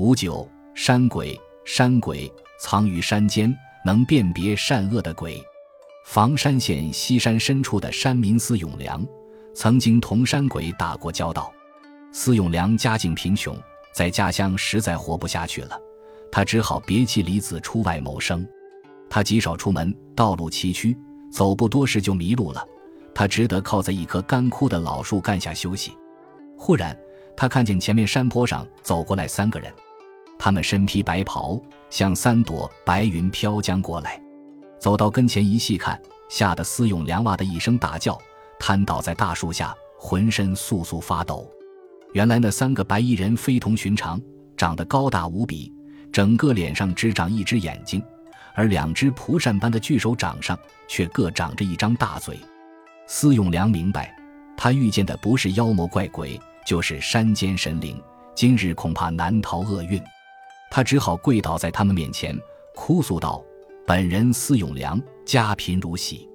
五九山鬼，山鬼藏于山间，能辨别善恶的鬼。房山县西山深处的山民司永良，曾经同山鬼打过交道。司永良家境贫穷，在家乡实在活不下去了，他只好别妻离子出外谋生。他极少出门，道路崎岖，走不多时就迷路了。他只得靠在一棵干枯的老树干下休息。忽然，他看见前面山坡上走过来三个人，他们身披白袍，像三朵白云飘将过来。走到跟前一细看，吓得司永良哇的一声大叫，瘫倒在大树下，浑身簌簌发抖。原来那三个白衣人非同寻常，长得高大无比，整个脸上只长一只眼睛，而两只蒲扇般的巨手掌上却各长着一张大嘴。司永良明白，他遇见的不是妖魔怪鬼，就是山间神灵，今日恐怕难逃厄运。他只好跪倒在他们面前，哭诉道：“本人司永良，家贫如洗，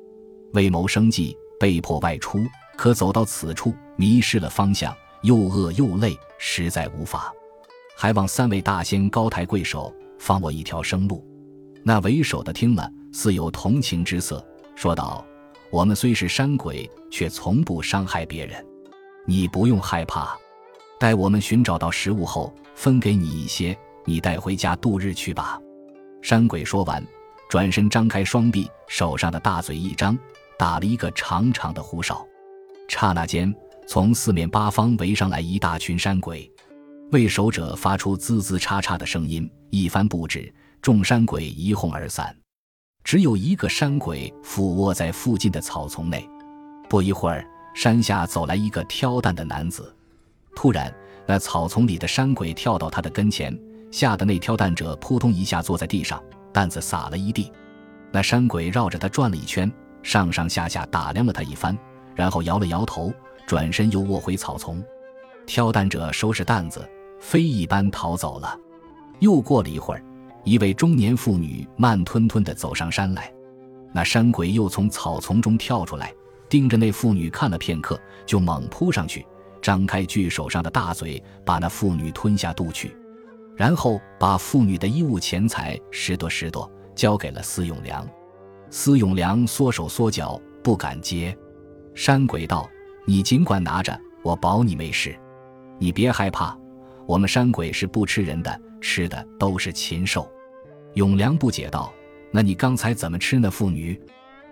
为谋生计，被迫外出，可走到此处，迷失了方向。”又饿又累，实在无法，还望三位大仙高抬贵手，放我一条生路。那为首的听了，似有同情之色，说道：“我们虽是山鬼，却从不伤害别人，你不用害怕。待我们寻找到食物后，分给你一些，你带回家度日去吧。”山鬼说完，转身张开双臂，手上的大嘴一张，打了一个长长的呼哨，刹那间。从四面八方围上来一大群山鬼，为首者发出滋滋叉叉的声音，一番布置，众山鬼一哄而散。只有一个山鬼俯卧在附近的草丛内。不一会儿，山下走来一个挑担的男子。突然，那草丛里的山鬼跳到他的跟前，吓得那挑担者扑通一下坐在地上，担子撒了一地。那山鬼绕着他转了一圈，上上下下打量了他一番，然后摇了摇头。转身又卧回草丛，挑担者收拾担子，飞一般逃走了。又过了一会儿，一位中年妇女慢吞吞地走上山来。那山鬼又从草丛中跳出来，盯着那妇女看了片刻，就猛扑上去，张开巨手上的大嘴，把那妇女吞下肚去，然后把妇女的衣物钱财拾掇拾掇，交给了司永良。司永良缩手缩脚，不敢接。山鬼道。你尽管拿着，我保你没事。你别害怕，我们山鬼是不吃人的，吃的都是禽兽。永良不解道：“那你刚才怎么吃那妇女？”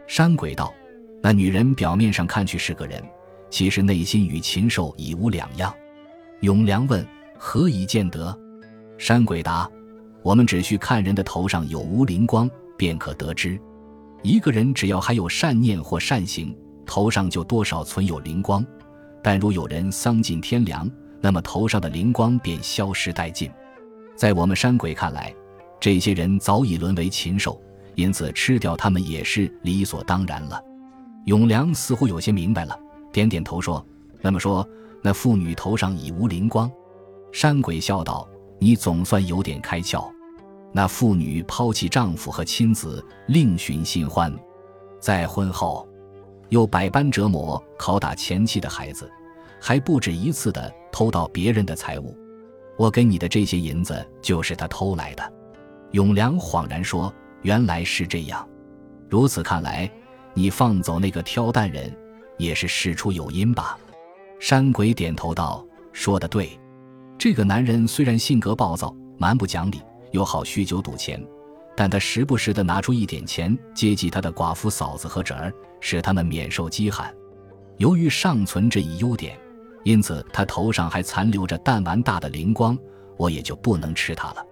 山鬼道：“那女人表面上看去是个人，其实内心与禽兽已无两样。”永良问：“何以见得？”山鬼答：“我们只需看人的头上有无灵光，便可得知。一个人只要还有善念或善行。”头上就多少存有灵光，但如有人丧尽天良，那么头上的灵光便消失殆尽。在我们山鬼看来，这些人早已沦为禽兽，因此吃掉他们也是理所当然了。永良似乎有些明白了，点点头说：“那么说，那妇女头上已无灵光？”山鬼笑道：“你总算有点开窍。那妇女抛弃丈夫和亲子，另寻新欢，在婚后。”又百般折磨、拷打前妻的孩子，还不止一次的偷盗别人的财物。我给你的这些银子就是他偷来的。永良恍然说：“原来是这样。如此看来，你放走那个挑担人，也是事出有因吧？”山鬼点头道：“说的对。这个男人虽然性格暴躁、蛮不讲理，又好酗酒赌钱。”但他时不时地拿出一点钱接济他的寡妇嫂子和侄儿，使他们免受饥寒。由于尚存这一优点，因此他头上还残留着弹丸大的灵光，我也就不能吃他了。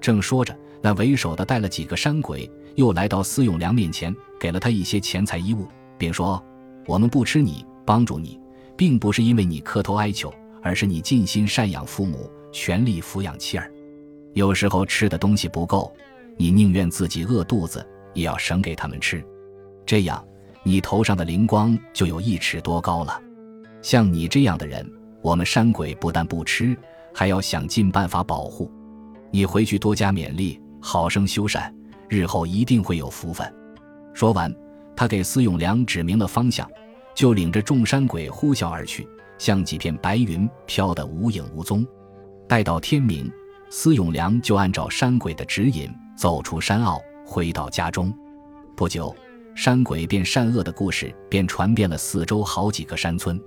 正说着，那为首的带了几个山鬼，又来到司永良面前，给了他一些钱财衣物，并说：“我们不吃你，帮助你，并不是因为你磕头哀求，而是你尽心赡养父母，全力抚养妻儿。有时候吃的东西不够。”你宁愿自己饿肚子，也要省给他们吃，这样你头上的灵光就有一尺多高了。像你这样的人，我们山鬼不但不吃，还要想尽办法保护。你回去多加勉励，好生修善，日后一定会有福分。说完，他给司永良指明了方向，就领着众山鬼呼啸而去，像几片白云飘得无影无踪。待到天明。司永良就按照山鬼的指引走出山坳，回到家中。不久，山鬼变善恶的故事便传遍了四周好几个山村。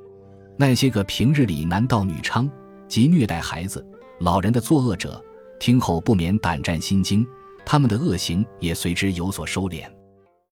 那些个平日里男盗女娼及虐待孩子、老人的作恶者，听后不免胆战心惊，他们的恶行也随之有所收敛。